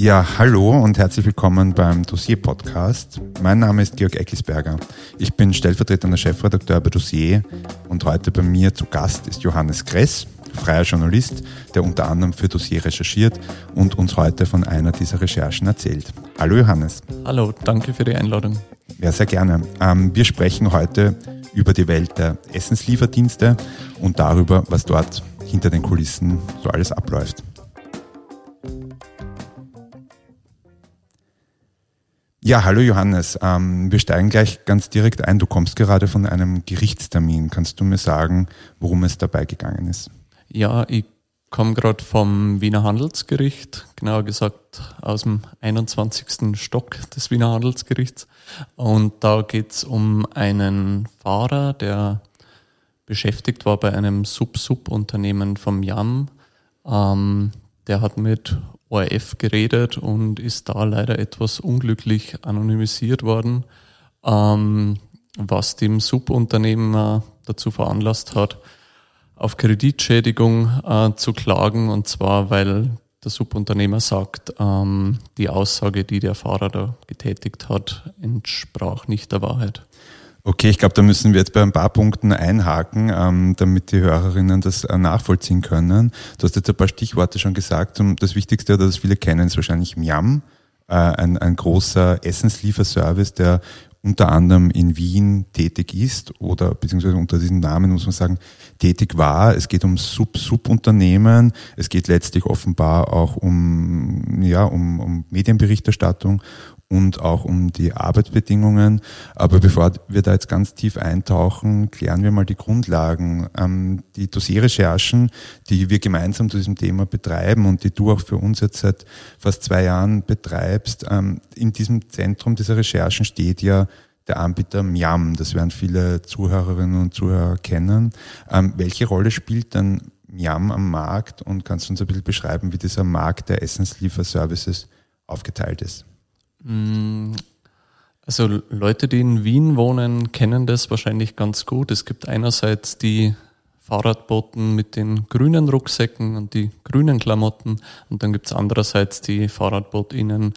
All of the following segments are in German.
Ja, hallo und herzlich willkommen beim Dossier Podcast. Mein Name ist Georg Ecklisberger. Ich bin stellvertretender Chefredakteur bei Dossier und heute bei mir zu Gast ist Johannes Kress, freier Journalist, der unter anderem für Dossier recherchiert und uns heute von einer dieser Recherchen erzählt. Hallo Johannes. Hallo, danke für die Einladung. Ja, sehr gerne. Ähm, wir sprechen heute über die Welt der Essenslieferdienste und darüber, was dort hinter den Kulissen so alles abläuft. Ja, hallo Johannes. Ähm, wir steigen gleich ganz direkt ein. Du kommst gerade von einem Gerichtstermin. Kannst du mir sagen, worum es dabei gegangen ist? Ja, ich komme gerade vom Wiener Handelsgericht, genauer gesagt aus dem 21. Stock des Wiener Handelsgerichts. Und da geht es um einen Fahrer, der beschäftigt war bei einem Sub-Sub-Unternehmen vom JAM. Ähm, der hat mit ORF geredet und ist da leider etwas unglücklich anonymisiert worden, ähm, was dem Subunternehmer dazu veranlasst hat, auf Kreditschädigung äh, zu klagen und zwar, weil der Subunternehmer sagt, ähm, die Aussage, die der Fahrer da getätigt hat, entsprach nicht der Wahrheit. Okay, ich glaube, da müssen wir jetzt bei ein paar Punkten einhaken, ähm, damit die Hörerinnen das äh, nachvollziehen können. Du hast jetzt ein paar Stichworte schon gesagt. Und das Wichtigste, das viele kennen, ist wahrscheinlich Miam, äh, ein, ein großer Essenslieferservice, der unter anderem in Wien tätig ist oder beziehungsweise unter diesem Namen muss man sagen, tätig war. Es geht um Sub-Sub-Unternehmen. Es geht letztlich offenbar auch um, ja, um, um Medienberichterstattung und auch um die Arbeitsbedingungen. Aber bevor wir da jetzt ganz tief eintauchen, klären wir mal die Grundlagen. Ähm, die Dossierrecherchen, die wir gemeinsam zu diesem Thema betreiben und die du auch für uns jetzt seit fast zwei Jahren betreibst, ähm, in diesem Zentrum dieser Recherchen steht ja der Anbieter Miam. Das werden viele Zuhörerinnen und Zuhörer kennen. Ähm, welche Rolle spielt denn Miam am Markt und kannst du uns ein bisschen beschreiben, wie dieser Markt der Essenslieferservices aufgeteilt ist? Mm, also Leute, die in Wien wohnen, kennen das wahrscheinlich ganz gut. Es gibt einerseits die Fahrradboten mit den grünen Rucksäcken und die grünen Klamotten und dann gibt es andererseits die Fahrradbotinnen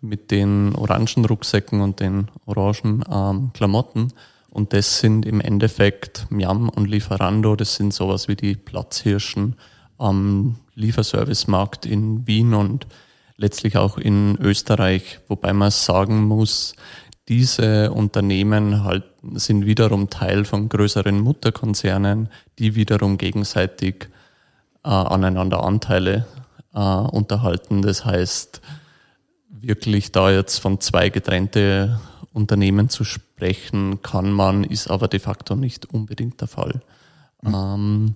mit den orangen Rucksäcken und den orangen ähm, Klamotten. Und das sind im Endeffekt Miam und Lieferando, das sind sowas wie die Platzhirschen am Lieferservicemarkt in Wien und letztlich auch in Österreich, wobei man sagen muss, diese Unternehmen halt sind wiederum Teil von größeren Mutterkonzernen, die wiederum gegenseitig äh, aneinander Anteile äh, unterhalten. Das heißt, wirklich da jetzt von zwei getrennte Unternehmen zu sprechen, kann man, ist aber de facto nicht unbedingt der Fall. Mhm. Ähm,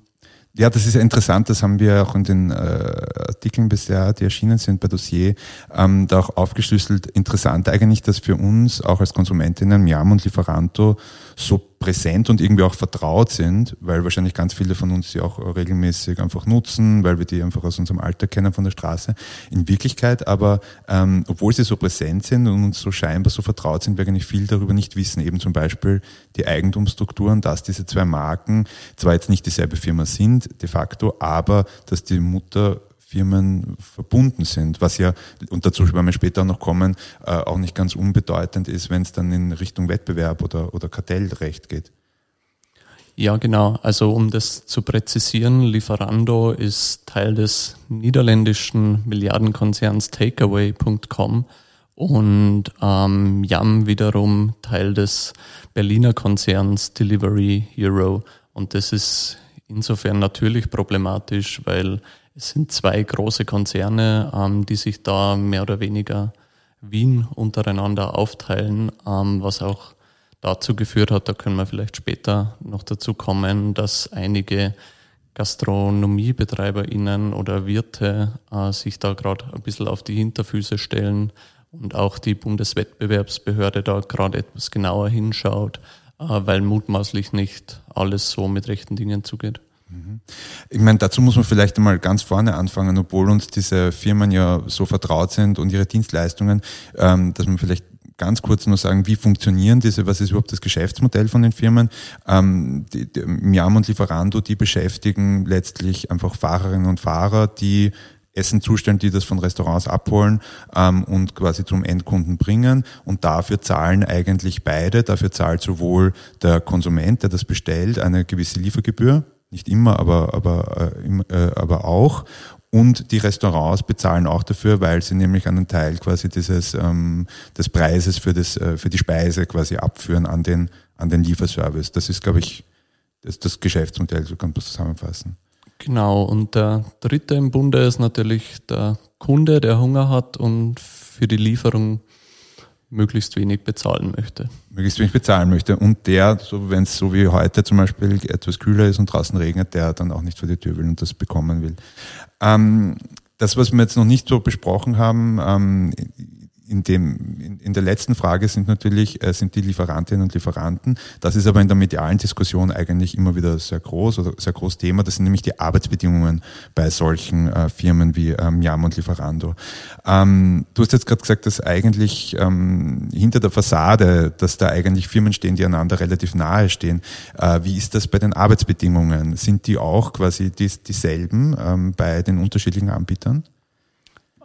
ja, das ist interessant, das haben wir auch in den äh, Artikeln bisher, die erschienen sind bei Dossier, ähm, da auch aufgeschlüsselt. Interessant eigentlich, dass für uns auch als Konsumentinnen Miam und Lieferanto so präsent und irgendwie auch vertraut sind, weil wahrscheinlich ganz viele von uns sie auch regelmäßig einfach nutzen, weil wir die einfach aus unserem Alter kennen von der Straße. In Wirklichkeit aber, ähm, obwohl sie so präsent sind und uns so scheinbar so vertraut sind, wir eigentlich viel darüber nicht wissen. Eben zum Beispiel die Eigentumsstrukturen, dass diese zwei Marken zwar jetzt nicht dieselbe Firma sind, de facto, aber dass die Mutter Firmen verbunden sind, was ja, und dazu werden wir später noch kommen, äh, auch nicht ganz unbedeutend ist, wenn es dann in Richtung Wettbewerb oder, oder Kartellrecht geht. Ja, genau. Also um das zu präzisieren, Lieferando ist Teil des niederländischen Milliardenkonzerns Takeaway.com und ähm, Yam wiederum Teil des Berliner Konzerns Delivery Hero. Und das ist insofern natürlich problematisch, weil es sind zwei große Konzerne, ähm, die sich da mehr oder weniger Wien untereinander aufteilen, ähm, was auch dazu geführt hat, da können wir vielleicht später noch dazu kommen, dass einige GastronomiebetreiberInnen oder Wirte äh, sich da gerade ein bisschen auf die Hinterfüße stellen und auch die Bundeswettbewerbsbehörde da gerade etwas genauer hinschaut, äh, weil mutmaßlich nicht alles so mit rechten Dingen zugeht. Ich meine, dazu muss man vielleicht einmal ganz vorne anfangen, obwohl uns diese Firmen ja so vertraut sind und ihre Dienstleistungen, ähm, dass man vielleicht ganz kurz nur sagen, wie funktionieren diese, was ist überhaupt das Geschäftsmodell von den Firmen? Ähm, Miam und Lieferando, die beschäftigen letztlich einfach Fahrerinnen und Fahrer, die Essen zustellen, die das von Restaurants abholen ähm, und quasi zum Endkunden bringen. Und dafür zahlen eigentlich beide. Dafür zahlt sowohl der Konsument, der das bestellt, eine gewisse Liefergebühr, nicht immer, aber, aber, äh, äh, aber auch. Und die Restaurants bezahlen auch dafür, weil sie nämlich einen Teil quasi dieses ähm, des Preises für das äh, für die Speise quasi abführen an den an den Lieferservice. Das ist, glaube ich, das, das Geschäftsmodell, so kann man das zusammenfassen. Genau, und der dritte im Bunde ist natürlich der Kunde, der Hunger hat und für die Lieferung möglichst wenig bezahlen möchte. Möglichst wenig bezahlen möchte. Und der, so wenn es so wie heute zum Beispiel etwas kühler ist und draußen regnet, der dann auch nicht vor die Tür will und das bekommen will. Ähm, das, was wir jetzt noch nicht so besprochen haben, ähm, in, dem, in, in der letzten Frage sind natürlich äh, sind die Lieferantinnen und Lieferanten. Das ist aber in der medialen Diskussion eigentlich immer wieder sehr groß oder sehr groß Thema. Das sind nämlich die Arbeitsbedingungen bei solchen äh, Firmen wie ähm, Yam und Lieferando. Ähm, du hast jetzt gerade gesagt, dass eigentlich ähm, hinter der Fassade, dass da eigentlich Firmen stehen, die einander relativ nahe stehen. Äh, wie ist das bei den Arbeitsbedingungen? Sind die auch quasi dies, dieselben ähm, bei den unterschiedlichen Anbietern?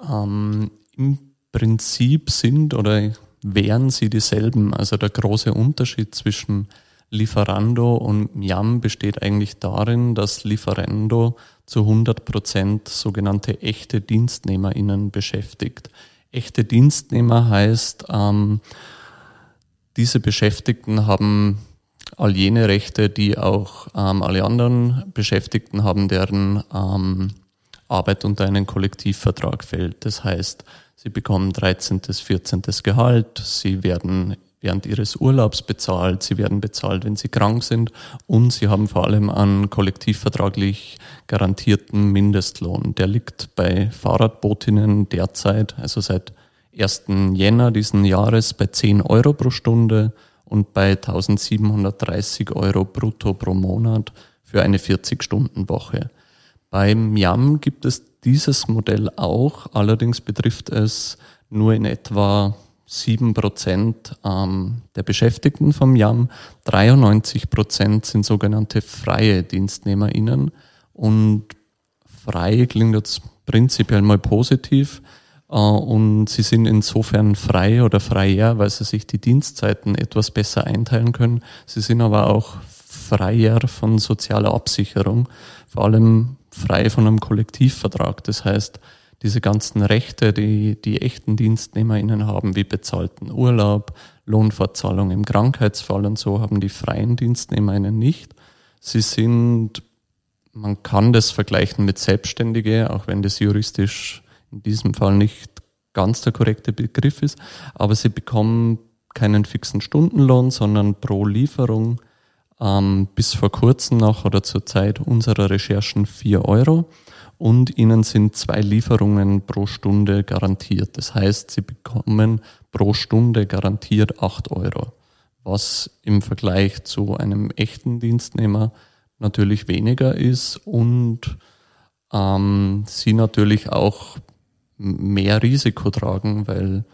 Ähm, Im Prinzip sind oder wären sie dieselben. Also der große Unterschied zwischen Lieferando und Miam besteht eigentlich darin, dass Lieferando zu 100 Prozent sogenannte echte DienstnehmerInnen beschäftigt. Echte Dienstnehmer heißt, ähm, diese Beschäftigten haben all jene Rechte, die auch ähm, alle anderen Beschäftigten haben, deren ähm, Arbeit unter einen Kollektivvertrag fällt. Das heißt, Sie bekommen 13., 14. Gehalt, sie werden während ihres Urlaubs bezahlt, sie werden bezahlt, wenn sie krank sind und sie haben vor allem einen kollektivvertraglich garantierten Mindestlohn. Der liegt bei Fahrradbootinnen derzeit, also seit 1. Jänner diesen Jahres, bei 10 Euro pro Stunde und bei 1730 Euro brutto pro Monat für eine 40-Stunden-Woche. Beim YAM gibt es dieses Modell auch, allerdings betrifft es nur in etwa 7% ähm, der Beschäftigten vom YAM. 93% sind sogenannte freie DienstnehmerInnen und frei klingt jetzt prinzipiell mal positiv äh, und sie sind insofern frei oder freier, weil sie sich die Dienstzeiten etwas besser einteilen können. Sie sind aber auch freier von sozialer Absicherung, vor allem frei von einem Kollektivvertrag. Das heißt, diese ganzen Rechte, die die echten DienstnehmerInnen haben, wie bezahlten Urlaub, Lohnfortzahlung im Krankheitsfall und so, haben die freien DienstnehmerInnen nicht. Sie sind, man kann das vergleichen mit Selbstständige, auch wenn das juristisch in diesem Fall nicht ganz der korrekte Begriff ist, aber sie bekommen keinen fixen Stundenlohn, sondern pro Lieferung ähm, bis vor kurzem noch oder zur Zeit unserer Recherchen 4 Euro. Und ihnen sind zwei Lieferungen pro Stunde garantiert. Das heißt, sie bekommen pro Stunde garantiert 8 Euro, was im Vergleich zu einem echten Dienstnehmer natürlich weniger ist und ähm, sie natürlich auch mehr Risiko tragen, weil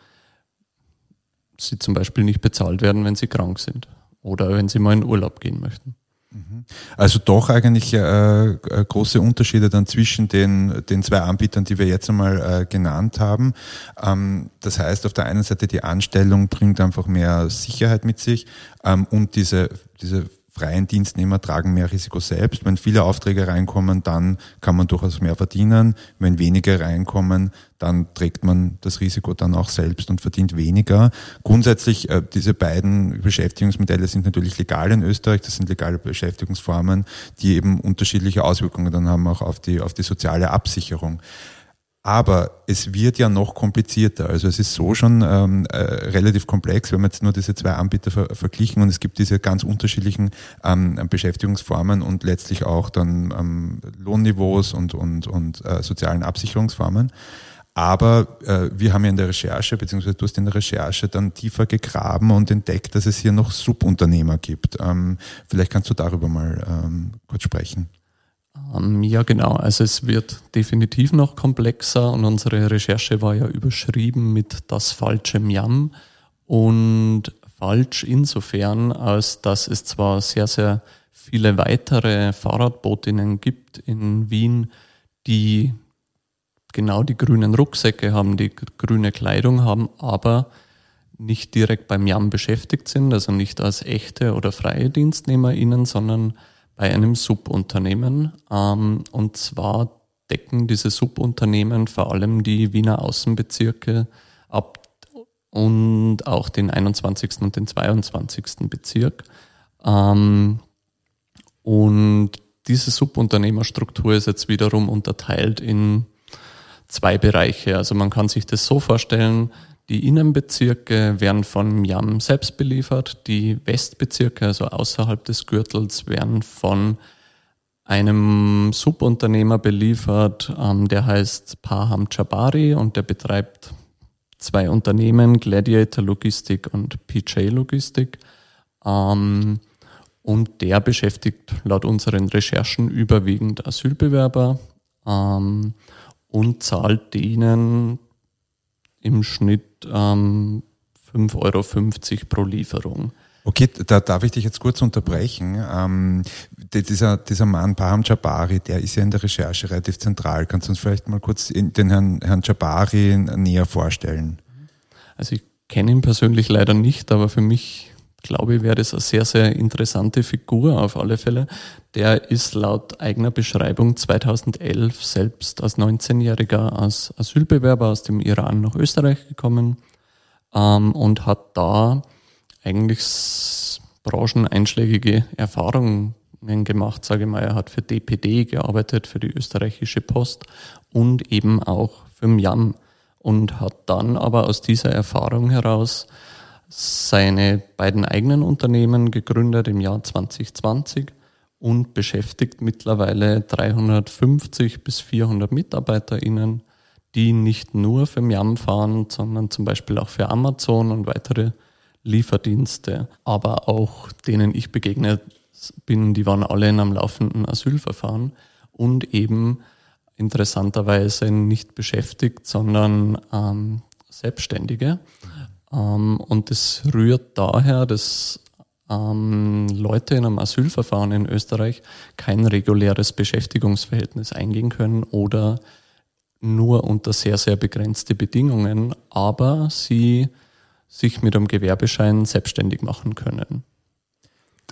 sie zum Beispiel nicht bezahlt werden, wenn sie krank sind oder wenn sie mal in Urlaub gehen möchten. Mhm. Also doch eigentlich äh, äh, große Unterschiede dann zwischen den, den zwei Anbietern, die wir jetzt einmal äh, genannt haben. Ähm, das heißt, auf der einen Seite die Anstellung bringt einfach mehr Sicherheit mit sich ähm, und diese, diese freien Dienstnehmer tragen mehr Risiko selbst. Wenn viele Aufträge reinkommen, dann kann man durchaus mehr verdienen. Wenn wenige reinkommen, dann trägt man das Risiko dann auch selbst und verdient weniger. Grundsätzlich, äh, diese beiden Beschäftigungsmodelle sind natürlich legal in Österreich. Das sind legale Beschäftigungsformen, die eben unterschiedliche Auswirkungen dann haben auch auf die, auf die soziale Absicherung. Aber es wird ja noch komplizierter. Also es ist so schon ähm, äh, relativ komplex, wenn man jetzt nur diese zwei Anbieter ver verglichen und es gibt diese ganz unterschiedlichen ähm, Beschäftigungsformen und letztlich auch dann ähm, Lohnniveaus und, und, und äh, sozialen Absicherungsformen. Aber äh, wir haben ja in der Recherche, beziehungsweise du hast in der Recherche dann tiefer gegraben und entdeckt, dass es hier noch Subunternehmer gibt. Ähm, vielleicht kannst du darüber mal ähm, kurz sprechen. Ähm, ja, genau. Also es wird definitiv noch komplexer und unsere Recherche war ja überschrieben mit das falsche Miam und falsch insofern, als dass es zwar sehr, sehr viele weitere Fahrradbootinnen gibt in Wien, die genau die grünen Rucksäcke haben, die grüne Kleidung haben, aber nicht direkt beim Jam beschäftigt sind, also nicht als echte oder freie DienstnehmerInnen, sondern bei einem Subunternehmen. Ähm, und zwar decken diese Subunternehmen vor allem die Wiener Außenbezirke ab und auch den 21. und den 22. Bezirk. Ähm, und diese Subunternehmerstruktur ist jetzt wiederum unterteilt in zwei Bereiche. Also man kann sich das so vorstellen, die Innenbezirke werden von Yam selbst beliefert, die Westbezirke, also außerhalb des Gürtels, werden von einem Subunternehmer beliefert, ähm, der heißt Paham Jabari und der betreibt zwei Unternehmen, Gladiator Logistik und PJ Logistik. Ähm, und der beschäftigt laut unseren Recherchen überwiegend Asylbewerber ähm, und zahlt denen im Schnitt ähm, 5,50 Euro pro Lieferung. Okay, da darf ich dich jetzt kurz unterbrechen. Ähm, dieser, dieser Mann, Paham Jabari, der ist ja in der Recherche relativ zentral. Kannst du uns vielleicht mal kurz den Herrn, Herrn Jabari näher vorstellen? Also ich kenne ihn persönlich leider nicht, aber für mich glaube ich, wäre das eine sehr, sehr interessante Figur auf alle Fälle. Der ist laut eigener Beschreibung 2011 selbst als 19-Jähriger als Asylbewerber aus dem Iran nach Österreich gekommen ähm, und hat da eigentlich brancheneinschlägige Erfahrungen gemacht, sage ich mal. Er hat für DPD gearbeitet, für die österreichische Post und eben auch für MIAM und hat dann aber aus dieser Erfahrung heraus seine beiden eigenen Unternehmen gegründet im Jahr 2020 und beschäftigt mittlerweile 350 bis 400 MitarbeiterInnen, die nicht nur für Miam fahren, sondern zum Beispiel auch für Amazon und weitere Lieferdienste, aber auch denen ich begegnet bin, die waren alle in einem laufenden Asylverfahren und eben interessanterweise nicht beschäftigt, sondern ähm, Selbstständige. Ähm, und das rührt daher, dass ähm, Leute in einem Asylverfahren in Österreich kein reguläres Beschäftigungsverhältnis eingehen können oder nur unter sehr, sehr begrenzte Bedingungen, aber sie sich mit einem Gewerbeschein selbstständig machen können.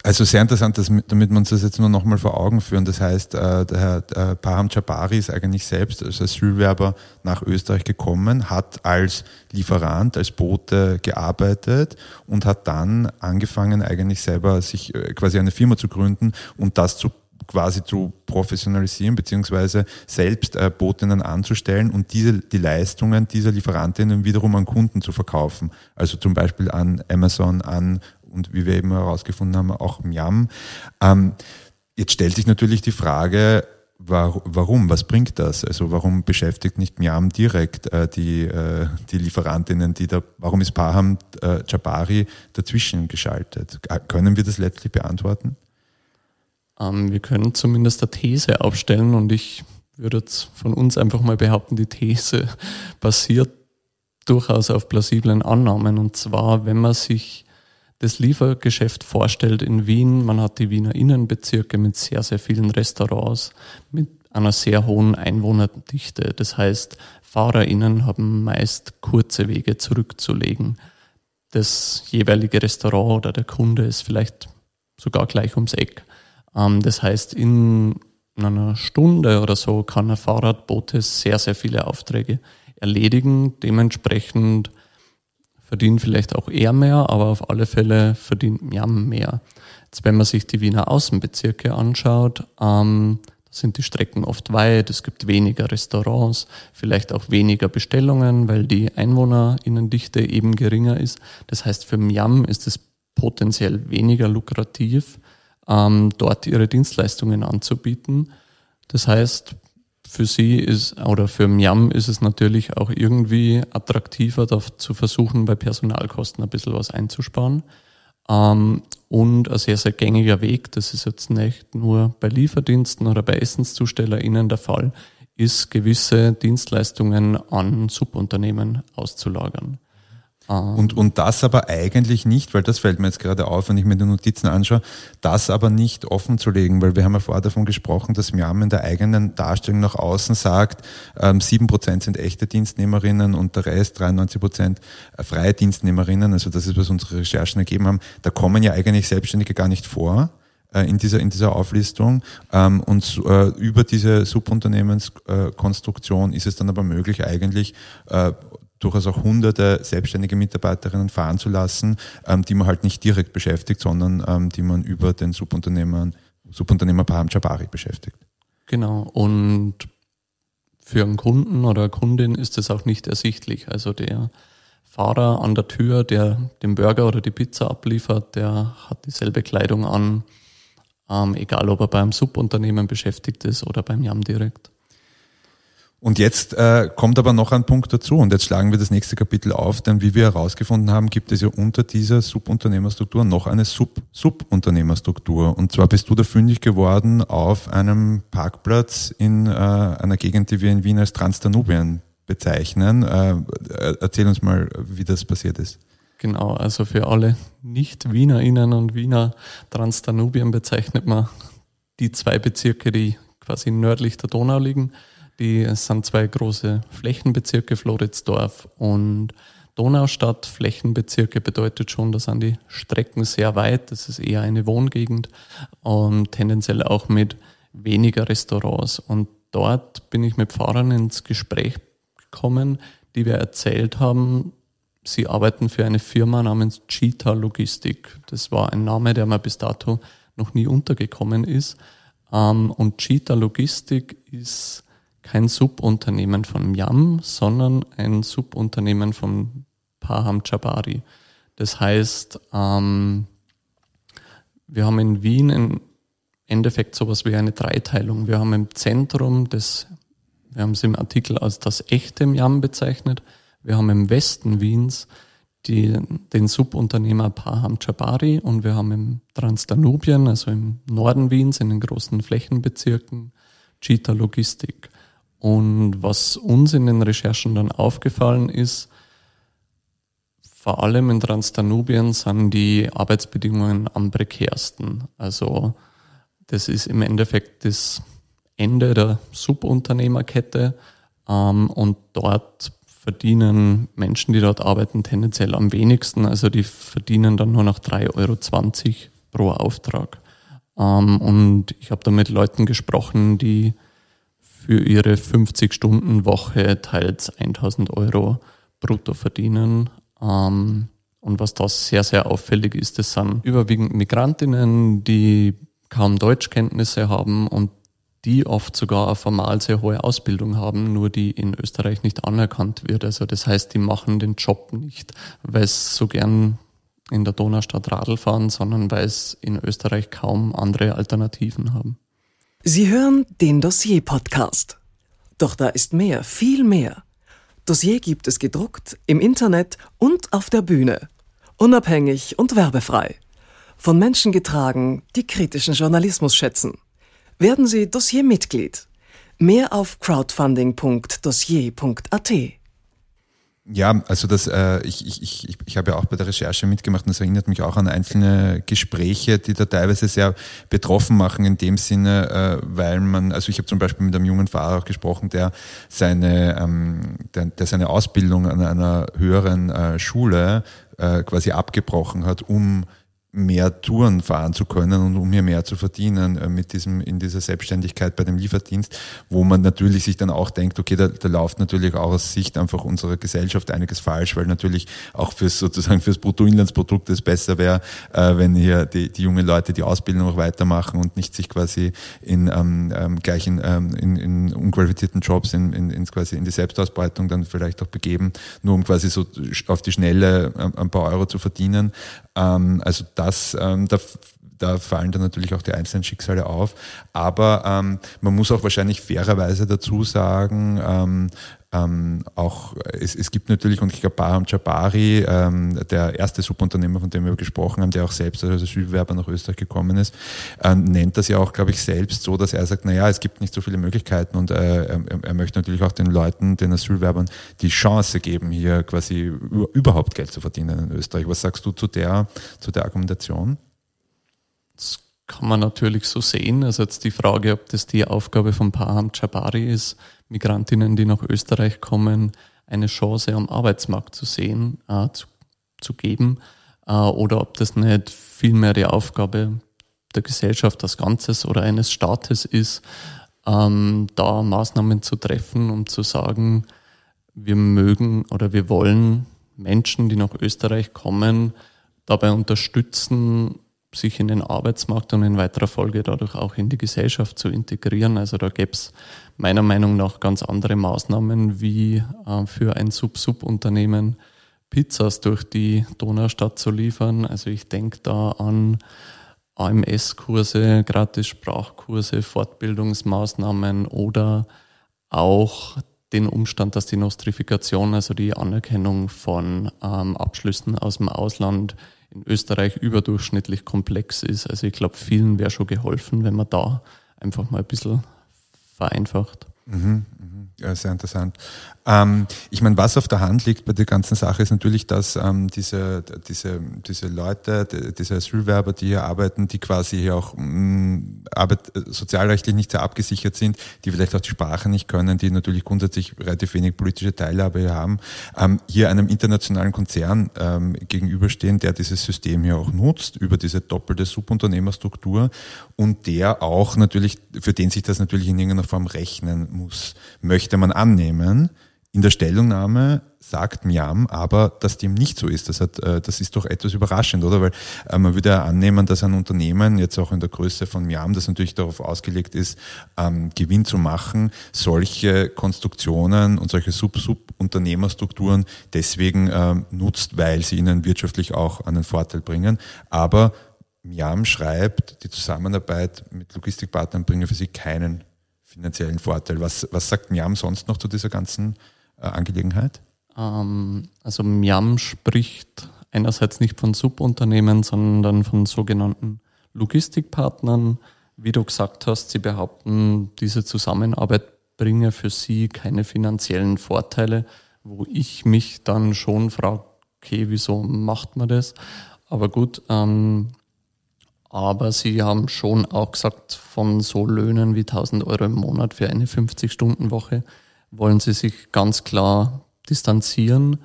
Also sehr interessant, dass, damit wir uns das jetzt nur nochmal vor Augen führen. Das heißt, äh, der Herr äh, Paham Jabari ist eigentlich selbst als Asylwerber nach Österreich gekommen, hat als Lieferant, als Bote gearbeitet und hat dann angefangen, eigentlich selber sich äh, quasi eine Firma zu gründen und das zu quasi zu professionalisieren, beziehungsweise selbst äh, Botinnen anzustellen und diese, die Leistungen dieser Lieferantinnen wiederum an Kunden zu verkaufen. Also zum Beispiel an Amazon, an und wie wir eben herausgefunden haben, auch Miam. Ähm, jetzt stellt sich natürlich die Frage, warum? Was bringt das? Also warum beschäftigt nicht Miam direkt äh, die, äh, die Lieferantinnen, die da, warum ist Paham äh, Jabari dazwischen geschaltet? Können wir das letztlich beantworten? Ähm, wir können zumindest eine These aufstellen und ich würde jetzt von uns einfach mal behaupten, die These basiert durchaus auf plausiblen Annahmen. Und zwar, wenn man sich das Liefergeschäft vorstellt in Wien. Man hat die Wiener Innenbezirke mit sehr, sehr vielen Restaurants, mit einer sehr hohen Einwohnerdichte. Das heißt, FahrerInnen haben meist kurze Wege zurückzulegen. Das jeweilige Restaurant oder der Kunde ist vielleicht sogar gleich ums Eck. Ähm, das heißt, in einer Stunde oder so kann ein Fahrradbote sehr, sehr viele Aufträge erledigen. Dementsprechend verdienen vielleicht auch eher mehr, aber auf alle Fälle verdient Miam mehr. Jetzt, wenn man sich die Wiener Außenbezirke anschaut, ähm, sind die Strecken oft weit, es gibt weniger Restaurants, vielleicht auch weniger Bestellungen, weil die Einwohnerinnendichte eben geringer ist. Das heißt, für Miam ist es potenziell weniger lukrativ, ähm, dort ihre Dienstleistungen anzubieten. Das heißt, für sie ist oder für Miam ist es natürlich auch irgendwie attraktiver, da zu versuchen, bei Personalkosten ein bisschen was einzusparen. Ähm, und ein sehr, sehr gängiger Weg, das ist jetzt nicht nur bei Lieferdiensten oder bei EssenszustellerInnen der Fall, ist gewisse Dienstleistungen an Subunternehmen auszulagern. Ah. Und, und das aber eigentlich nicht, weil das fällt mir jetzt gerade auf, wenn ich mir die Notizen anschaue, das aber nicht offen zu legen, weil wir haben ja vorher davon gesprochen, dass Miam in der eigenen Darstellung nach außen sagt, ähm, sieben Prozent sind echte Dienstnehmerinnen und der Rest 93 Prozent freie Dienstnehmerinnen. Also das ist, was unsere Recherchen ergeben haben. Da kommen ja eigentlich Selbstständige gar nicht vor äh, in dieser, in dieser Auflistung. Ähm, und äh, über diese Subunternehmenskonstruktion ist es dann aber möglich, eigentlich äh, durchaus auch hunderte selbstständige Mitarbeiterinnen fahren zu lassen, ähm, die man halt nicht direkt beschäftigt, sondern ähm, die man über den Subunternehmer, Subunternehmer Paham Jabari beschäftigt. Genau. Und für einen Kunden oder eine Kundin ist das auch nicht ersichtlich. Also der Fahrer an der Tür, der den Burger oder die Pizza abliefert, der hat dieselbe Kleidung an, ähm, egal ob er beim Subunternehmen beschäftigt ist oder beim Jam direkt. Und jetzt äh, kommt aber noch ein Punkt dazu und jetzt schlagen wir das nächste Kapitel auf, denn wie wir herausgefunden haben, gibt es ja unter dieser Subunternehmerstruktur noch eine Sub-Subunternehmerstruktur. Und zwar bist du da fündig geworden auf einem Parkplatz in äh, einer Gegend, die wir in Wien als Transdanubien bezeichnen. Äh, erzähl uns mal, wie das passiert ist. Genau, also für alle Nicht-WienerInnen und Wiener Transdanubien bezeichnet man die zwei Bezirke, die quasi nördlich der Donau liegen. Die sind zwei große Flächenbezirke, Floridsdorf und Donaustadt. Flächenbezirke bedeutet schon, da sind die Strecken sehr weit. Das ist eher eine Wohngegend und tendenziell auch mit weniger Restaurants. Und dort bin ich mit Fahrern ins Gespräch gekommen, die wir erzählt haben, sie arbeiten für eine Firma namens Cheetah Logistik. Das war ein Name, der mir bis dato noch nie untergekommen ist. Ähm, und Cheetah Logistik ist kein Subunternehmen von Yam, sondern ein Subunternehmen von Paham Jabari. Das heißt, ähm, wir haben in Wien im Endeffekt sowas wie eine Dreiteilung. Wir haben im Zentrum das, wir haben es im Artikel als das echte Yam bezeichnet. Wir haben im Westen Wiens die, den Subunternehmer Paham Jabari und wir haben im Transdanubien, also im Norden Wiens, in den großen Flächenbezirken, Cheetah Logistik. Und was uns in den Recherchen dann aufgefallen ist, vor allem in Transdanubien sind die Arbeitsbedingungen am prekärsten. Also das ist im Endeffekt das Ende der Subunternehmerkette ähm, und dort verdienen Menschen, die dort arbeiten, tendenziell am wenigsten. Also die verdienen dann nur noch 3,20 Euro pro Auftrag. Ähm, und ich habe da mit Leuten gesprochen, die für ihre 50-Stunden-Woche teils 1000 Euro brutto verdienen. Ähm, und was das sehr, sehr auffällig ist, das sind überwiegend Migrantinnen, die kaum Deutschkenntnisse haben und die oft sogar eine formal sehr hohe Ausbildung haben, nur die in Österreich nicht anerkannt wird. Also das heißt, die machen den Job nicht, weil es so gern in der Donaustadt Radl fahren, sondern weil es in Österreich kaum andere Alternativen haben. Sie hören den Dossier-Podcast. Doch da ist mehr, viel mehr. Dossier gibt es gedruckt, im Internet und auf der Bühne. Unabhängig und werbefrei. Von Menschen getragen, die kritischen Journalismus schätzen. Werden Sie Dossiermitglied. Mehr auf crowdfunding.dossier.at. Ja, also das, äh, ich, ich, ich, ich habe ja auch bei der Recherche mitgemacht und das erinnert mich auch an einzelne Gespräche, die da teilweise sehr betroffen machen in dem Sinne, äh, weil man, also ich habe zum Beispiel mit einem jungen Fahrer auch gesprochen, der seine, ähm, der, der seine Ausbildung an einer höheren äh, Schule äh, quasi abgebrochen hat, um mehr Touren fahren zu können und um hier mehr zu verdienen äh, mit diesem, in dieser Selbstständigkeit bei dem Lieferdienst, wo man natürlich sich dann auch denkt, okay, da, da läuft natürlich auch aus Sicht einfach unserer Gesellschaft einiges falsch, weil natürlich auch fürs sozusagen fürs Bruttoinlandsprodukt es besser wäre, äh, wenn hier die, die jungen Leute die Ausbildung auch weitermachen und nicht sich quasi in ähm, ähm, gleichen ähm, in, in unqualifizierten Jobs in, in, in quasi in die Selbstausbeutung dann vielleicht auch begeben, nur um quasi so auf die Schnelle äh, ein paar Euro zu verdienen. Ähm, also das, ähm, da, da fallen dann natürlich auch die einzelnen Schicksale auf. Aber ähm, man muss auch wahrscheinlich fairerweise dazu sagen, ähm, ähm, auch es, es gibt natürlich, und ich glaube, Bahram Jabari, ähm, der erste Subunternehmer, von dem wir gesprochen haben, der auch selbst als Asylwerber nach Österreich gekommen ist, äh, nennt das ja auch, glaube ich, selbst so, dass er sagt, naja, es gibt nicht so viele Möglichkeiten und äh, er, er möchte natürlich auch den Leuten, den Asylwerbern, die Chance geben, hier quasi überhaupt Geld zu verdienen in Österreich. Was sagst du zu der, zu der Argumentation? Das kann man natürlich so sehen. Also jetzt die Frage, ob das die Aufgabe von Paham Jabari ist, Migrantinnen, die nach Österreich kommen, eine Chance am Arbeitsmarkt zu sehen, äh, zu, zu, geben, äh, oder ob das nicht vielmehr die Aufgabe der Gesellschaft als Ganzes oder eines Staates ist, ähm, da Maßnahmen zu treffen, um zu sagen, wir mögen oder wir wollen Menschen, die nach Österreich kommen, dabei unterstützen, sich in den Arbeitsmarkt und in weiterer Folge dadurch auch in die Gesellschaft zu integrieren. Also da gäbe es meiner Meinung nach ganz andere Maßnahmen wie äh, für ein Sub-Sub-Unternehmen Pizzas durch die Donaustadt zu liefern. Also ich denke da an AMS-Kurse, gratis Sprachkurse, Fortbildungsmaßnahmen oder auch den Umstand, dass die Nostrifikation, also die Anerkennung von ähm, Abschlüssen aus dem Ausland in Österreich überdurchschnittlich komplex ist. Also ich glaube, vielen wäre schon geholfen, wenn man da einfach mal ein bisschen vereinfacht. Mhm, mhm. Ja, sehr interessant. Ähm, ich meine, was auf der Hand liegt bei der ganzen Sache ist natürlich, dass ähm, diese, diese, diese Leute, die, diese Asylwerber, die hier arbeiten, die quasi hier auch mh, mm, Arbeit, äh, sozialrechtlich nicht sehr abgesichert sind, die vielleicht auch die Sprache nicht können, die natürlich grundsätzlich relativ wenig politische Teilhabe hier haben, ähm, hier einem internationalen Konzern ähm, gegenüberstehen, der dieses System hier auch nutzt, über diese doppelte Subunternehmerstruktur und der auch natürlich, für den sich das natürlich in irgendeiner Form rechnen muss, möchte man annehmen. In der Stellungnahme sagt Miam aber, dass dem nicht so ist. Das, hat, äh, das ist doch etwas überraschend, oder? Weil äh, man würde ja annehmen, dass ein Unternehmen, jetzt auch in der Größe von Miam, das natürlich darauf ausgelegt ist, ähm, Gewinn zu machen, solche Konstruktionen und solche Sub-Sub-Unternehmerstrukturen deswegen ähm, nutzt, weil sie ihnen wirtschaftlich auch einen Vorteil bringen. Aber Miam schreibt, die Zusammenarbeit mit Logistikpartnern bringe für sie keinen finanziellen Vorteil. Was, was sagt Miam sonst noch zu dieser ganzen äh, Angelegenheit? Ähm, also Miam spricht einerseits nicht von Subunternehmen, sondern von sogenannten Logistikpartnern. Wie du gesagt hast, sie behaupten, diese Zusammenarbeit bringe für sie keine finanziellen Vorteile, wo ich mich dann schon frage, okay, wieso macht man das? Aber gut, ähm, aber sie haben schon auch gesagt, von so Löhnen wie 1000 Euro im Monat für eine 50-Stunden-Woche wollen sie sich ganz klar distanzieren.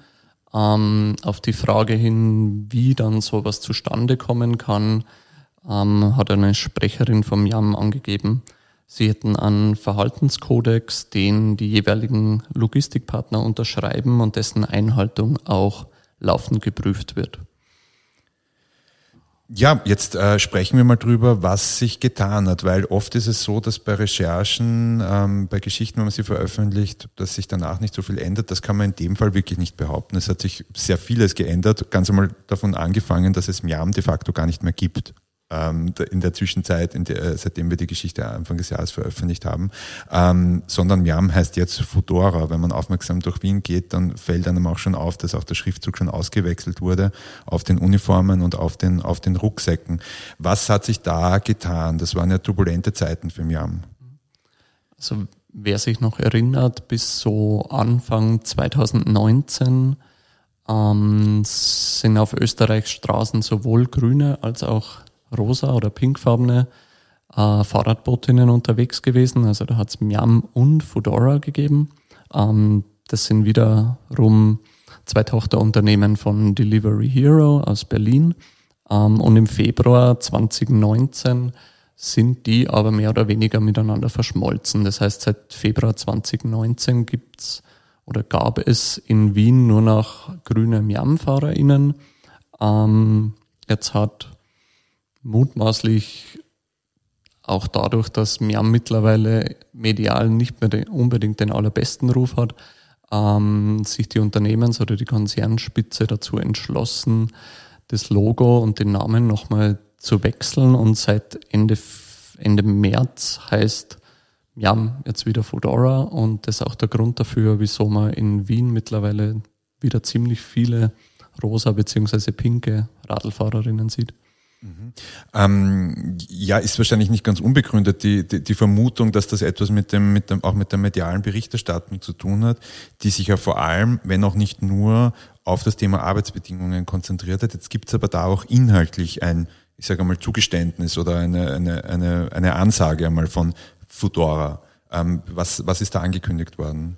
Ähm, auf die Frage hin, wie dann sowas zustande kommen kann, ähm, hat eine Sprecherin vom JAM angegeben, sie hätten einen Verhaltenskodex, den die jeweiligen Logistikpartner unterschreiben und dessen Einhaltung auch laufend geprüft wird. Ja, jetzt äh, sprechen wir mal drüber, was sich getan hat, weil oft ist es so, dass bei Recherchen, ähm, bei Geschichten, wenn man sie veröffentlicht, dass sich danach nicht so viel ändert. Das kann man in dem Fall wirklich nicht behaupten. Es hat sich sehr vieles geändert, ganz einmal davon angefangen, dass es Miam de facto gar nicht mehr gibt in der Zwischenzeit, in der, äh, seitdem wir die Geschichte Anfang des Jahres veröffentlicht haben, ähm, sondern Miam heißt jetzt Fudora. Wenn man aufmerksam durch Wien geht, dann fällt einem auch schon auf, dass auch der Schriftzug schon ausgewechselt wurde auf den Uniformen und auf den, auf den Rucksäcken. Was hat sich da getan? Das waren ja turbulente Zeiten für Miam. Also wer sich noch erinnert, bis so Anfang 2019 ähm, sind auf Österreichs Straßen sowohl grüne als auch rosa oder pinkfarbene äh, Fahrradbotinnen unterwegs gewesen. Also da hat es Miam und Fudora gegeben. Ähm, das sind wiederum zwei Tochterunternehmen von Delivery Hero aus Berlin. Ähm, und im Februar 2019 sind die aber mehr oder weniger miteinander verschmolzen. Das heißt, seit Februar 2019 gibt's oder gab es in Wien nur noch grüne Miam-FahrerInnen. Ähm, jetzt hat mutmaßlich auch dadurch, dass Miam mittlerweile medial nicht mehr den, unbedingt den allerbesten Ruf hat, ähm, sich die Unternehmens- oder die Konzernspitze dazu entschlossen, das Logo und den Namen nochmal zu wechseln und seit Ende, Ende März heißt Miam jetzt wieder Fedora und das ist auch der Grund dafür, wieso man in Wien mittlerweile wieder ziemlich viele rosa beziehungsweise pinke Radlfahrerinnen sieht. Mhm. Ähm, ja, ist wahrscheinlich nicht ganz unbegründet die, die, die, Vermutung, dass das etwas mit dem, mit dem, auch mit der medialen Berichterstattung zu tun hat, die sich ja vor allem, wenn auch nicht nur auf das Thema Arbeitsbedingungen konzentriert hat. Jetzt gibt es aber da auch inhaltlich ein, ich sage einmal, Zugeständnis oder eine, eine, eine, eine Ansage einmal von Fudora. Ähm, was, was ist da angekündigt worden?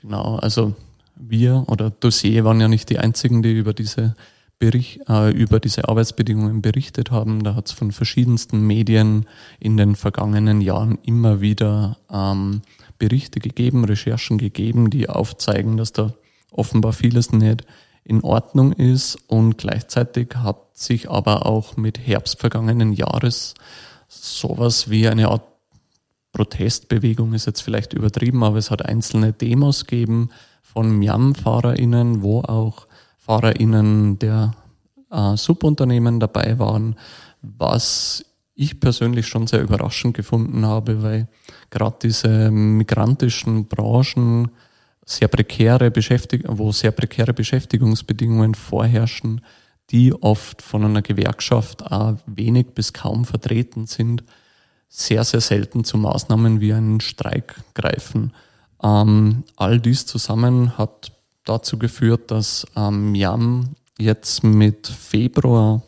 Genau, also wir oder Dossier waren ja nicht die einzigen, die über diese Bericht, äh, über diese Arbeitsbedingungen berichtet haben. Da hat es von verschiedensten Medien in den vergangenen Jahren immer wieder ähm, Berichte gegeben, Recherchen gegeben, die aufzeigen, dass da offenbar vieles nicht in Ordnung ist und gleichzeitig hat sich aber auch mit Herbst vergangenen Jahres sowas wie eine Art Protestbewegung ist jetzt vielleicht übertrieben, aber es hat einzelne Demos gegeben von Miam-FahrerInnen, wo auch FahrerInnen der äh, Subunternehmen dabei waren, was ich persönlich schon sehr überraschend gefunden habe, weil gerade diese migrantischen Branchen sehr prekäre Beschäftig wo sehr prekäre Beschäftigungsbedingungen vorherrschen, die oft von einer Gewerkschaft auch wenig bis kaum vertreten sind, sehr, sehr selten zu Maßnahmen wie einen Streik greifen. Ähm, all dies zusammen hat dazu geführt, dass ähm, Yam jetzt mit Februar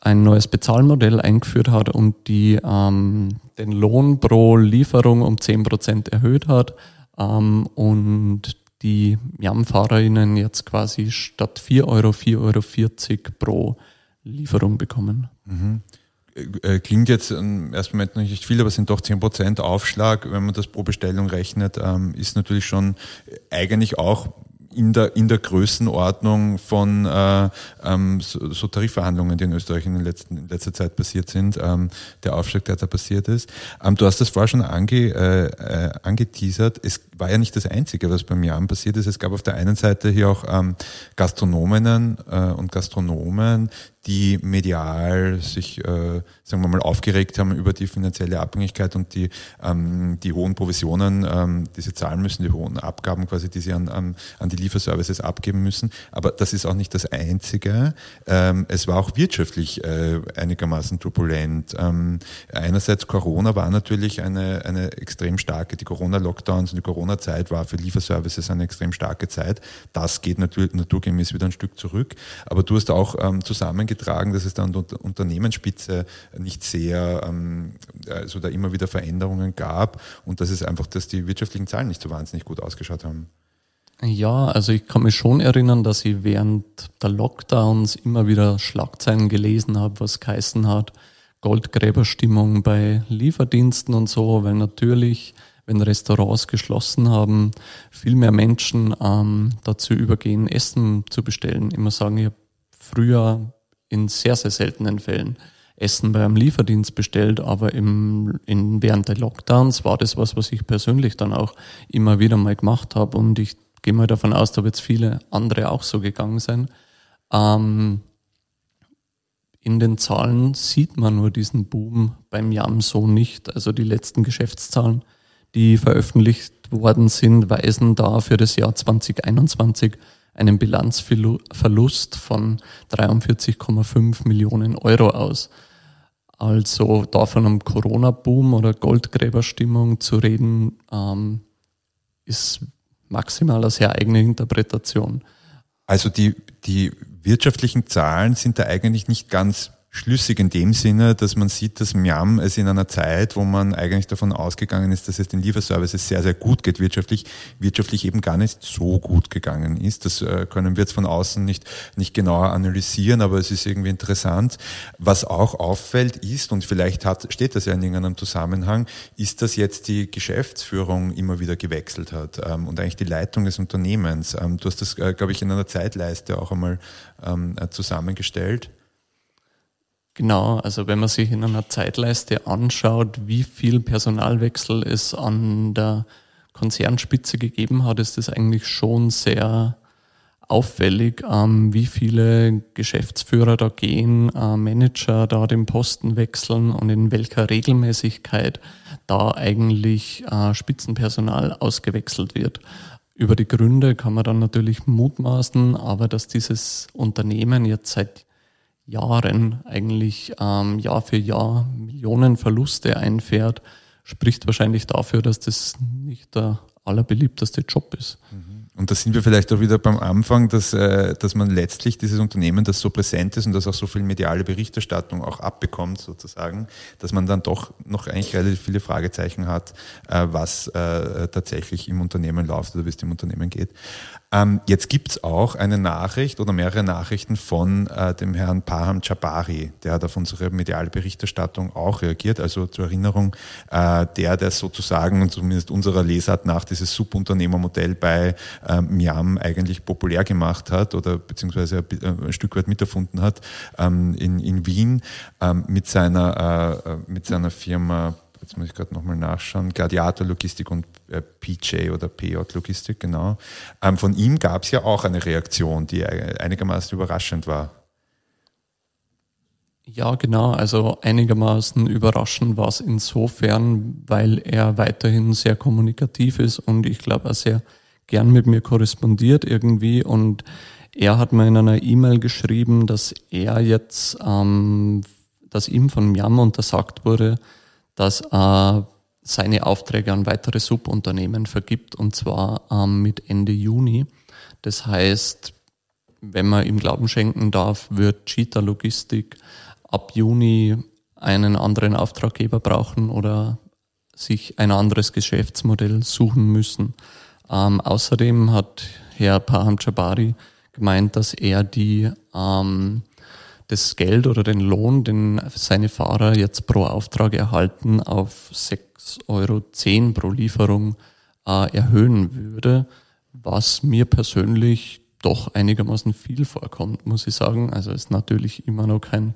ein neues Bezahlmodell eingeführt hat und die ähm, den Lohn pro Lieferung um 10% erhöht hat ähm, und die Yam-FahrerInnen jetzt quasi statt 4 Euro 4,40 Euro pro Lieferung bekommen. Mhm. Äh, klingt jetzt im ersten Moment noch nicht viel, aber sind doch 10% Aufschlag, wenn man das pro Bestellung rechnet, ähm, ist natürlich schon eigentlich auch in der, in der Größenordnung von äh, ähm, so, so Tarifverhandlungen, die in Österreich in, den letzten, in letzter Zeit passiert sind, ähm, der Aufschlag, der da passiert ist. Ähm, du hast das vorher schon ange, äh, äh, angeteasert. Es war ja nicht das Einzige, was beim Jahren passiert ist. Es gab auf der einen Seite hier auch ähm, Gastronominnen äh, und Gastronomen, die medial sich, äh, sagen wir mal, aufgeregt haben über die finanzielle Abhängigkeit und die, ähm, die hohen Provisionen, ähm, die sie zahlen müssen, die hohen Abgaben quasi, die sie an, an, an die Lieferservices abgeben müssen. Aber das ist auch nicht das Einzige. Ähm, es war auch wirtschaftlich äh, einigermaßen turbulent. Ähm, einerseits Corona war natürlich eine, eine extrem starke, die Corona-Lockdowns und die Corona-Zeit war für Lieferservices eine extrem starke Zeit. Das geht natürlich naturgemäß wieder ein Stück zurück. Aber du hast auch ähm, zusammen getragen, dass es dann an der Unternehmensspitze nicht sehr, ähm, also da immer wieder Veränderungen gab und dass es einfach, dass die wirtschaftlichen Zahlen nicht so wahnsinnig gut ausgeschaut haben. Ja, also ich kann mich schon erinnern, dass ich während der Lockdowns immer wieder Schlagzeilen gelesen habe, was geheißen hat, Goldgräberstimmung bei Lieferdiensten und so, weil natürlich, wenn Restaurants geschlossen haben, viel mehr Menschen ähm, dazu übergehen, Essen zu bestellen. Immer sagen, ich habe früher in sehr, sehr seltenen Fällen Essen bei einem Lieferdienst bestellt, aber im, in, während der Lockdowns war das was, was ich persönlich dann auch immer wieder mal gemacht habe und ich gehe mal davon aus, da wird es viele andere auch so gegangen sein. Ähm, in den Zahlen sieht man nur diesen Boom beim Jam so nicht. Also die letzten Geschäftszahlen, die veröffentlicht worden sind, weisen da für das Jahr 2021 einen Bilanzverlust von 43,5 Millionen Euro aus. Also da von einem Corona-Boom oder Goldgräberstimmung zu reden, ähm, ist maximal eine sehr eigene Interpretation. Also die, die wirtschaftlichen Zahlen sind da eigentlich nicht ganz schlüssig in dem Sinne, dass man sieht, dass Miam es in einer Zeit, wo man eigentlich davon ausgegangen ist, dass es den Lieferservices sehr, sehr gut geht wirtschaftlich, wirtschaftlich eben gar nicht so gut gegangen ist. Das äh, können wir jetzt von außen nicht, nicht genauer analysieren, aber es ist irgendwie interessant. Was auch auffällt ist, und vielleicht hat, steht das ja in irgendeinem Zusammenhang, ist, dass jetzt die Geschäftsführung immer wieder gewechselt hat ähm, und eigentlich die Leitung des Unternehmens. Ähm, du hast das, äh, glaube ich, in einer Zeitleiste auch einmal ähm, äh, zusammengestellt. Genau, also wenn man sich in einer Zeitleiste anschaut, wie viel Personalwechsel es an der Konzernspitze gegeben hat, ist das eigentlich schon sehr auffällig, ähm, wie viele Geschäftsführer da gehen, äh, Manager da den Posten wechseln und in welcher Regelmäßigkeit da eigentlich äh, Spitzenpersonal ausgewechselt wird. Über die Gründe kann man dann natürlich mutmaßen, aber dass dieses Unternehmen jetzt seit Jahren eigentlich ähm, Jahr für Jahr Millionen Verluste einfährt, spricht wahrscheinlich dafür, dass das nicht der allerbeliebteste Job ist. Mhm. Und da sind wir vielleicht auch wieder beim Anfang, dass, äh, dass man letztlich dieses Unternehmen, das so präsent ist und das auch so viel mediale Berichterstattung auch abbekommt, sozusagen, dass man dann doch noch eigentlich relativ viele Fragezeichen hat, äh, was äh, tatsächlich im Unternehmen läuft oder wie es dem Unternehmen geht. Ähm, jetzt gibt's auch eine Nachricht oder mehrere Nachrichten von äh, dem Herrn Paham Jabari. Der hat auf unsere mediale Berichterstattung auch reagiert. Also zur Erinnerung, äh, der, der sozusagen zumindest unserer Lesart nach dieses Subunternehmermodell bei äh, Miam eigentlich populär gemacht hat oder beziehungsweise ein, Stück weit miterfunden hat ähm, in, in Wien ähm, mit seiner, äh, mit seiner Firma jetzt muss ich gerade nochmal nachschauen, Gladiator Logistik und äh, PJ oder PJ Logistik, genau. Ähm, von ihm gab es ja auch eine Reaktion, die einigermaßen überraschend war. Ja, genau. Also einigermaßen überraschend war es insofern, weil er weiterhin sehr kommunikativ ist und ich glaube auch sehr gern mit mir korrespondiert irgendwie. Und er hat mir in einer E-Mail geschrieben, dass er jetzt, ähm, dass ihm von Miam untersagt wurde, dass er seine Aufträge an weitere Subunternehmen vergibt und zwar ähm, mit Ende Juni. Das heißt, wenn man ihm Glauben schenken darf, wird Cheetah Logistik ab Juni einen anderen Auftraggeber brauchen oder sich ein anderes Geschäftsmodell suchen müssen. Ähm, außerdem hat Herr Paham Jabari gemeint, dass er die ähm, das Geld oder den Lohn, den seine Fahrer jetzt pro Auftrag erhalten, auf 6,10 Euro pro Lieferung äh, erhöhen würde, was mir persönlich doch einigermaßen viel vorkommt, muss ich sagen. Also es ist natürlich immer noch kein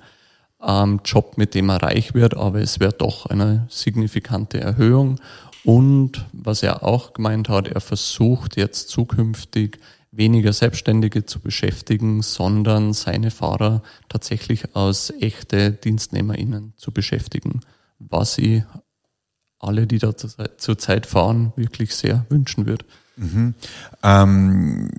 ähm, Job, mit dem er reich wird, aber es wäre doch eine signifikante Erhöhung. Und was er auch gemeint hat, er versucht jetzt zukünftig weniger Selbstständige zu beschäftigen, sondern seine Fahrer tatsächlich als echte DienstnehmerInnen zu beschäftigen, was sie alle, die da zurzeit fahren, wirklich sehr wünschen würde. Mhm. Ähm,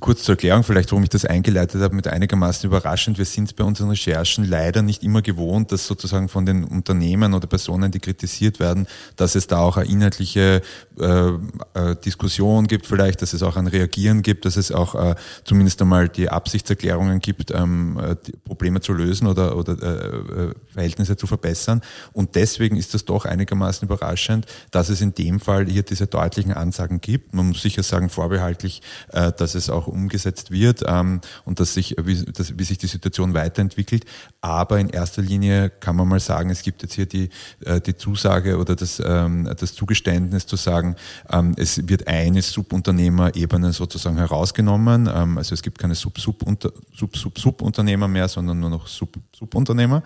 kurz zur Erklärung vielleicht, warum ich das eingeleitet habe, mit einigermaßen überraschend. Wir sind bei unseren Recherchen leider nicht immer gewohnt, dass sozusagen von den Unternehmen oder Personen, die kritisiert werden, dass es da auch eine inhaltliche äh, äh, Diskussion gibt vielleicht, dass es auch ein Reagieren gibt, dass es auch äh, zumindest einmal die Absichtserklärungen gibt, ähm, äh, Probleme zu lösen oder, oder äh, äh, Verhältnisse zu verbessern. Und deswegen ist das doch einigermaßen überraschend, dass es in dem Fall hier diese deutlichen Ansagen gibt. Man muss sicher sagen, vorbehaltlich, äh, dass es auch umgesetzt wird ähm, und dass sich, wie, dass, wie sich die Situation weiterentwickelt. Aber in erster Linie kann man mal sagen, es gibt jetzt hier die, äh, die Zusage oder das, ähm, das Zugeständnis zu sagen, ähm, es wird eine Subunternehmerebene sozusagen herausgenommen. Also es gibt keine Sub-Sub-Sub-Subunternehmer mehr, sondern nur noch Sub-Subunternehmer.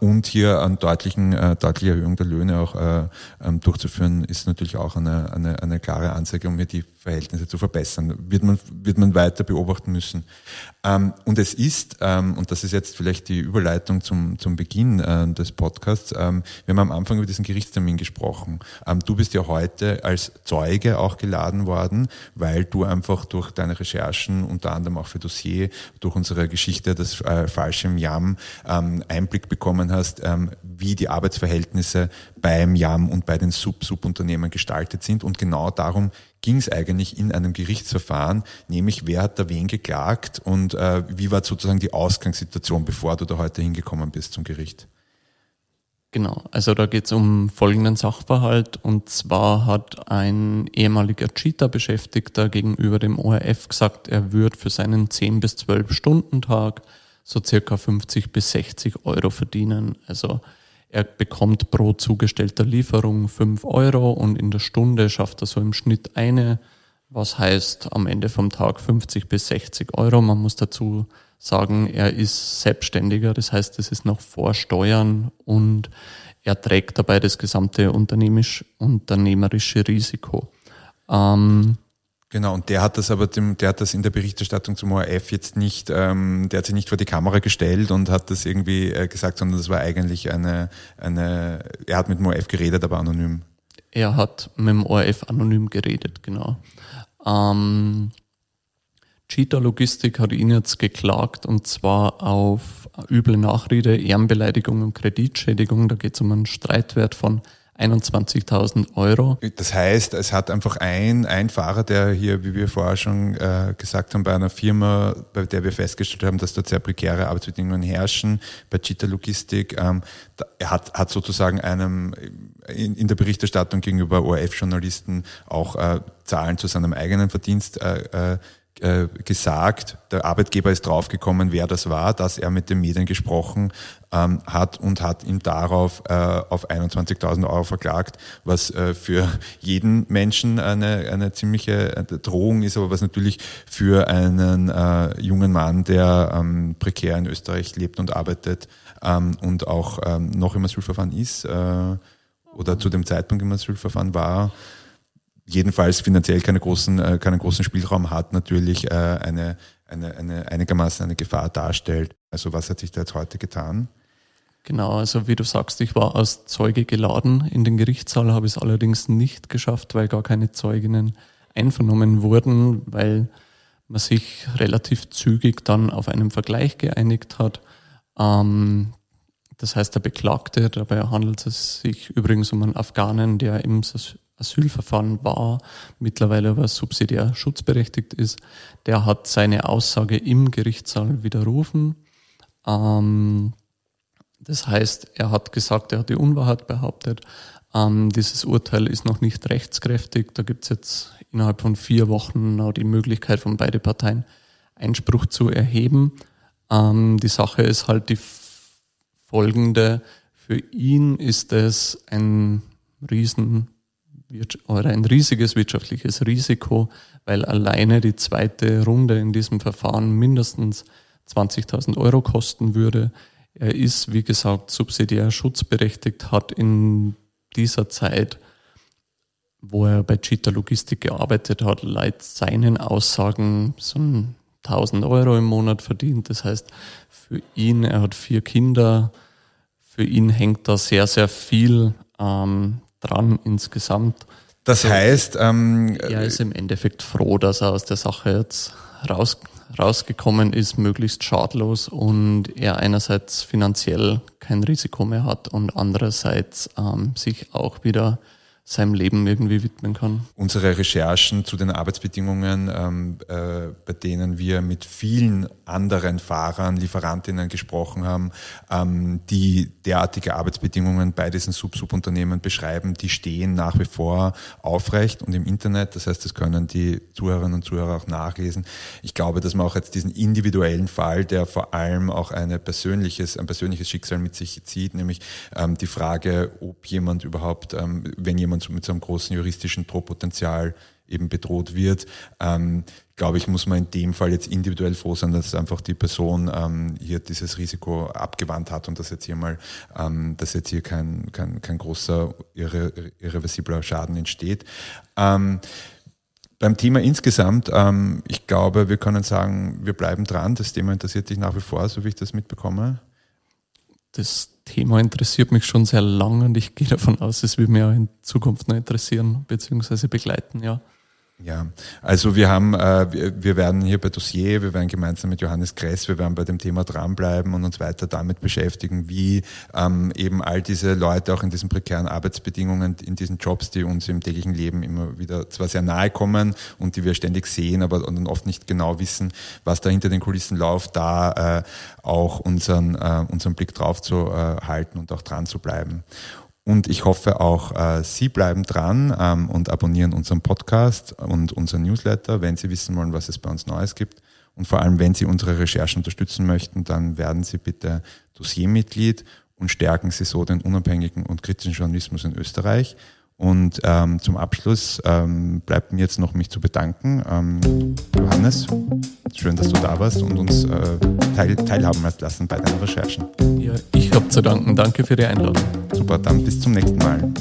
Und hier eine deutlichen, äh, deutliche Erhöhung der Löhne auch durchzuführen, ist natürlich auch eine, eine, eine klare Ansage Anzeige, um hier die Verhältnisse zu verbessern. Wird man, wird man weiter beobachten müssen. Ähm, und es ist, ähm, und das ist jetzt vielleicht die Überleitung zum, zum Beginn äh, des Podcasts, ähm, wir haben am Anfang über diesen Gerichtstermin gesprochen. Ähm, du bist ja heute als Zeuge auch geladen worden, weil du einfach durch deine Recherchen, unter anderem auch für Dossier, durch unsere Geschichte des äh, falschen Jam, ähm, Einblick bekommen hast, ähm, wie die Arbeitsverhältnisse beim Jam und bei den Sub-Subunternehmen gestaltet sind. Und genau darum ging es eigentlich in einem Gerichtsverfahren, nämlich wer hat da wen geklagt und äh, wie war sozusagen die Ausgangssituation, bevor du da heute hingekommen bist zum Gericht? Genau, also da geht es um folgenden Sachverhalt und zwar hat ein ehemaliger Cheater-Beschäftigter gegenüber dem ORF gesagt, er würde für seinen 10 bis 12 Stunden Tag so circa 50 bis 60 Euro verdienen. Also er bekommt pro zugestellter Lieferung 5 Euro und in der Stunde schafft er so im Schnitt eine, was heißt am Ende vom Tag 50 bis 60 Euro. Man muss dazu sagen, er ist Selbstständiger, das heißt, es ist noch vor Steuern und er trägt dabei das gesamte unternehmerische Risiko. Ähm, Genau, und der hat das aber dem, der hat das in der Berichterstattung zum ORF jetzt nicht, ähm, der hat sich nicht vor die Kamera gestellt und hat das irgendwie äh, gesagt, sondern das war eigentlich eine, eine, er hat mit dem ORF geredet, aber anonym. Er hat mit dem ORF anonym geredet, genau. Ähm, Cheetah Logistik hat ihn jetzt geklagt und zwar auf üble Nachrede, Ehrenbeleidigung und Kreditschädigung. Da geht es um einen Streitwert von 21.000 Euro. Das heißt, es hat einfach ein, ein Fahrer, der hier, wie wir vorher schon äh, gesagt haben, bei einer Firma, bei der wir festgestellt haben, dass dort sehr prekäre Arbeitsbedingungen herrschen, bei Cheetah Logistik, ähm, da, er hat, hat sozusagen einem in, in der Berichterstattung gegenüber ORF-Journalisten auch äh, Zahlen zu seinem eigenen Verdienst äh, äh, äh, gesagt, der Arbeitgeber ist draufgekommen, wer das war, dass er mit den Medien gesprochen ähm, hat und hat ihn darauf äh, auf 21.000 Euro verklagt, was äh, für jeden Menschen eine, eine ziemliche äh, Drohung ist, aber was natürlich für einen äh, jungen Mann, der ähm, prekär in Österreich lebt und arbeitet ähm, und auch ähm, noch im Asylverfahren ist äh, oder zu dem Zeitpunkt im Asylverfahren war, jedenfalls finanziell keine großen, äh, keinen großen Spielraum hat, natürlich äh, eine, eine, eine einigermaßen eine Gefahr darstellt. Also was hat sich da jetzt heute getan? Genau, also wie du sagst, ich war als Zeuge geladen. In den Gerichtssaal habe ich es allerdings nicht geschafft, weil gar keine Zeuginnen einvernommen wurden, weil man sich relativ zügig dann auf einen Vergleich geeinigt hat. Ähm, das heißt, der Beklagte, dabei handelt es sich übrigens um einen Afghanen, der im Asylverfahren war, mittlerweile aber subsidiär schutzberechtigt ist, der hat seine Aussage im Gerichtssaal widerrufen. Ähm, das heißt, er hat gesagt, er hat die Unwahrheit behauptet. Ähm, dieses Urteil ist noch nicht rechtskräftig. Da gibt es jetzt innerhalb von vier Wochen noch die Möglichkeit von beiden Parteien Einspruch zu erheben. Ähm, die Sache ist halt die folgende. Für ihn ist es ein riesen oder ein riesiges wirtschaftliches Risiko, weil alleine die zweite Runde in diesem Verfahren mindestens 20.000 Euro kosten würde. Er ist, wie gesagt, subsidiär schutzberechtigt, hat in dieser Zeit, wo er bei Cheetah Logistik gearbeitet hat, laut seinen Aussagen so 1000 Euro im Monat verdient. Das heißt, für ihn, er hat vier Kinder, für ihn hängt da sehr, sehr viel ähm, dran insgesamt. Das heißt, ähm, er ist im Endeffekt froh, dass er aus der Sache jetzt raus, rausgekommen ist, möglichst schadlos und er einerseits finanziell kein Risiko mehr hat und andererseits ähm, sich auch wieder seinem Leben irgendwie widmen kann. Unsere Recherchen zu den Arbeitsbedingungen, ähm, äh, bei denen wir mit vielen anderen Fahrern, Lieferantinnen gesprochen haben, ähm, die derartige Arbeitsbedingungen bei diesen Sub-Sub-Unternehmen beschreiben, die stehen nach wie vor aufrecht und im Internet. Das heißt, das können die Zuhörerinnen und Zuhörer auch nachlesen. Ich glaube, dass man auch jetzt diesen individuellen Fall, der vor allem auch eine persönliches, ein persönliches Schicksal mit sich zieht, nämlich ähm, die Frage, ob jemand überhaupt, ähm, wenn jemand und mit so einem großen juristischen Drohpotenzial eben bedroht wird, ähm, glaube ich, muss man in dem Fall jetzt individuell froh sein, dass einfach die Person ähm, hier dieses Risiko abgewandt hat und dass jetzt hier mal, ähm, dass jetzt hier kein, kein, kein großer irre, irreversibler Schaden entsteht. Ähm, beim Thema insgesamt, ähm, ich glaube, wir können sagen, wir bleiben dran. Das Thema interessiert dich nach wie vor, so wie ich das mitbekomme. Das Thema interessiert mich schon sehr lange und ich gehe davon aus, es wird mich auch in Zukunft noch interessieren bzw. begleiten, ja. Ja, also wir haben, äh, wir werden hier bei Dossier, wir werden gemeinsam mit Johannes Kress, wir werden bei dem Thema dranbleiben und uns weiter damit beschäftigen, wie ähm, eben all diese Leute auch in diesen prekären Arbeitsbedingungen, in diesen Jobs, die uns im täglichen Leben immer wieder zwar sehr nahe kommen und die wir ständig sehen, aber dann oft nicht genau wissen, was da hinter den Kulissen läuft, da äh, auch unseren, äh, unseren Blick drauf zu halten und auch dran zu bleiben. Und ich hoffe auch, äh, Sie bleiben dran ähm, und abonnieren unseren Podcast und unseren Newsletter, wenn Sie wissen wollen, was es bei uns Neues gibt. Und vor allem, wenn Sie unsere Recherchen unterstützen möchten, dann werden Sie bitte Dossiermitglied und stärken Sie so den unabhängigen und kritischen Journalismus in Österreich. Und ähm, zum Abschluss ähm, bleibt mir jetzt noch mich zu bedanken. Ähm, Johannes, schön, dass du da warst und uns äh, teil, teilhaben lassen bei deinen Recherchen. Ja, ich habe zu danken. Danke für die Einladung. Super, dann bis zum nächsten Mal.